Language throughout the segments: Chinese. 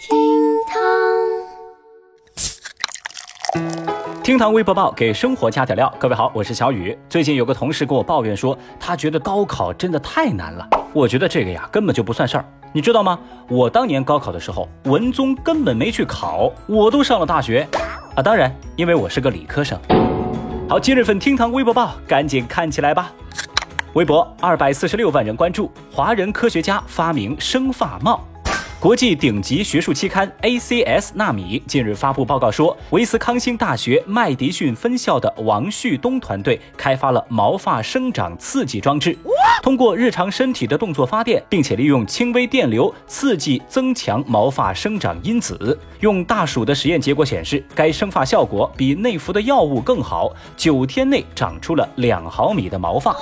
厅堂厅堂微博报给生活加点料。各位好，我是小雨。最近有个同事跟我抱怨说，他觉得高考真的太难了。我觉得这个呀，根本就不算事儿。你知道吗？我当年高考的时候，文综根本没去考，我都上了大学啊。当然，因为我是个理科生。好，今日份厅堂微博报，赶紧看起来吧。微博二百四十六万人关注，华人科学家发明生发帽。国际顶级学术期刊 ACS 纳米近日发布报告说，威斯康星大学麦迪逊分校的王旭东团队开发了毛发生长刺激装置，通过日常身体的动作发电，并且利用轻微电流刺激增强毛发生长因子。用大鼠的实验结果显示，该生发效果比内服的药物更好，九天内长出了两毫米的毛发。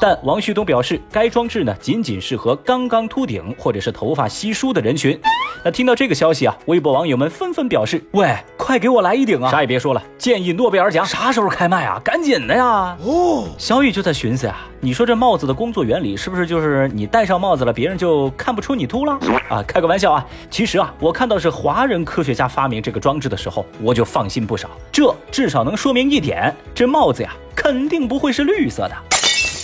但王旭东表示，该装置呢仅仅适合刚刚秃顶或者是头发稀疏的人群。那听到这个消息啊，微博网友们纷纷表示：“喂，快给我来一顶啊！啥也别说了，建议诺贝尔奖啥时候开卖啊？赶紧的呀！”哦，小雨就在寻思呀，你说这帽子的工作原理是不是就是你戴上帽子了，别人就看不出你秃了啊？开个玩笑啊！其实啊，我看到是华人科学家发明这个装置的时候，我就放心不少。这至少能说明一点，这帽子呀，肯定不会是绿色的。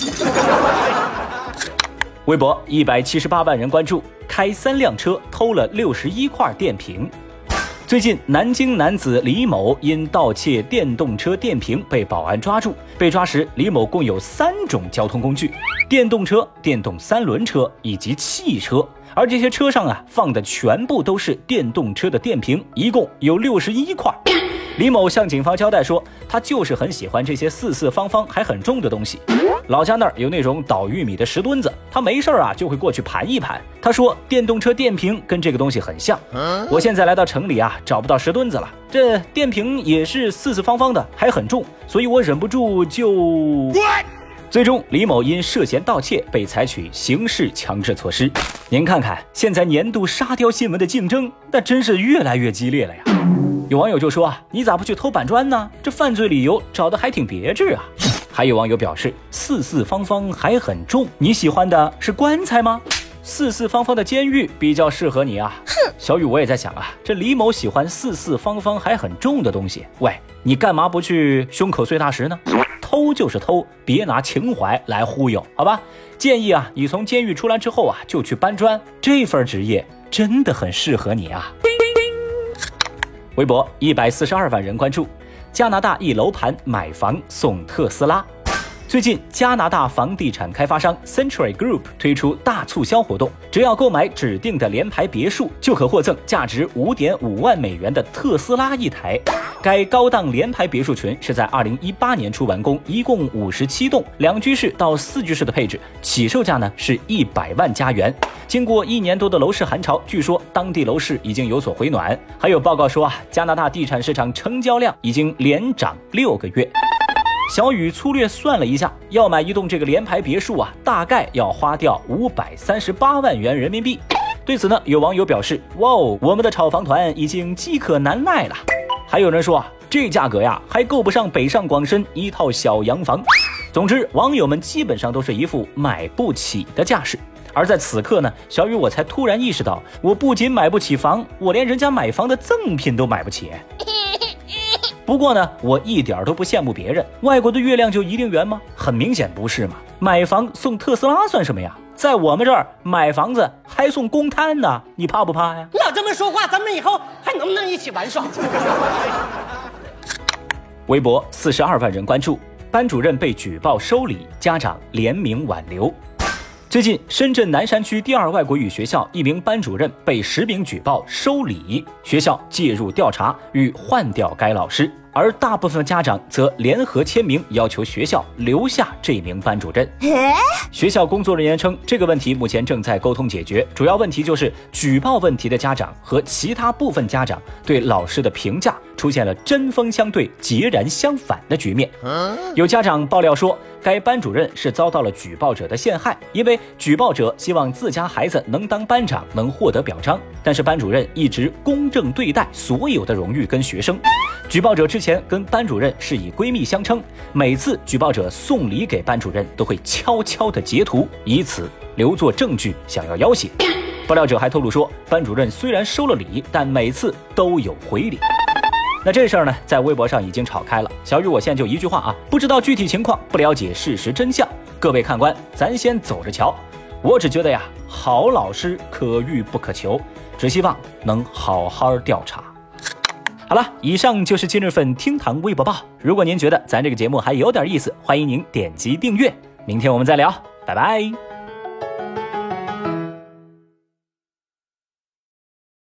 微博一百七十八万人关注，开三辆车偷了六十一块电瓶。最近，南京男子李某因盗窃电动车电瓶被保安抓住。被抓时，李某共有三种交通工具：电动车、电动三轮车以及汽车。而这些车上啊放的全部都是电动车的电瓶，一共有六十一块。李某向警方交代说，他就是很喜欢这些四四方方还很重的东西。老家那儿有那种捣玉米的石墩子，他没事儿啊就会过去盘一盘。他说，电动车电瓶跟这个东西很像。我现在来到城里啊，找不到石墩子了，这电瓶也是四四方方的，还很重，所以我忍不住就……最终，李某因涉嫌盗窃被采取刑事强制措施。您看看，现在年度沙雕新闻的竞争，那真是越来越激烈了呀。有网友就说啊，你咋不去偷板砖呢？这犯罪理由找的还挺别致啊。还有网友表示，四四方方还很重，你喜欢的是棺材吗？四四方方的监狱比较适合你啊。哼，小雨我也在想啊，这李某喜欢四四方方还很重的东西，喂，你干嘛不去胸口碎大石呢？偷就是偷，别拿情怀来忽悠，好吧？建议啊，你从监狱出来之后啊，就去搬砖，这份职业真的很适合你啊。微博一百四十二万人关注，加拿大一楼盘买房送特斯拉。最近，加拿大房地产开发商 Century Group 推出大促销活动，只要购买指定的联排别墅，就可获赠价值五点五万美元的特斯拉一台。该高档联排别墅群是在二零一八年初完工，一共五十七栋，两居室到四居室的配置，起售价呢是一百万加元。经过一年多的楼市寒潮，据说当地楼市已经有所回暖。还有报告说啊，加拿大地产市场成交量已经连涨六个月。小雨粗略算了一下，要买一栋这个联排别墅啊，大概要花掉五百三十八万元人民币。对此呢，有网友表示：“哇哦，我们的炒房团已经饥渴难耐了。”还有人说啊，这价格呀，还够不上北上广深一套小洋房。总之，网友们基本上都是一副买不起的架势。而在此刻呢，小雨我才突然意识到，我不仅买不起房，我连人家买房的赠品都买不起。不过呢，我一点都不羡慕别人。外国的月亮就一定圆吗？很明显不是嘛。买房送特斯拉算什么呀？在我们这儿买房子还送公摊呢，你怕不怕呀？老这么说话，咱们以后还能不能一起玩耍？微博四十二万人关注，班主任被举报收礼，家长联名挽留。最近，深圳南山区第二外国语学校一名班主任被实名举报收礼，学校介入调查，欲换掉该老师。而大部分家长则联合签名，要求学校留下这名班主任。学校工作人员称，这个问题目前正在沟通解决，主要问题就是举报问题的家长和其他部分家长对老师的评价出现了针锋相对、截然相反的局面。有家长爆料说，该班主任是遭到了举报者的陷害，因为举报者希望自家孩子能当班长，能获得表彰，但是班主任一直公正对待所有的荣誉跟学生。举报者之前跟班主任是以闺蜜相称，每次举报者送礼给班主任，都会悄悄的截图，以此留作证据，想要要挟。爆料者还透露说，班主任虽然收了礼，但每次都有回礼。那这事儿呢，在微博上已经炒开了。小雨，我现在就一句话啊，不知道具体情况，不了解事实真相。各位看官，咱先走着瞧。我只觉得呀，好老师可遇不可求，只希望能好好调查。好了，以上就是今日份厅堂微博报。如果您觉得咱这个节目还有点意思，欢迎您点击订阅。明天我们再聊，拜拜。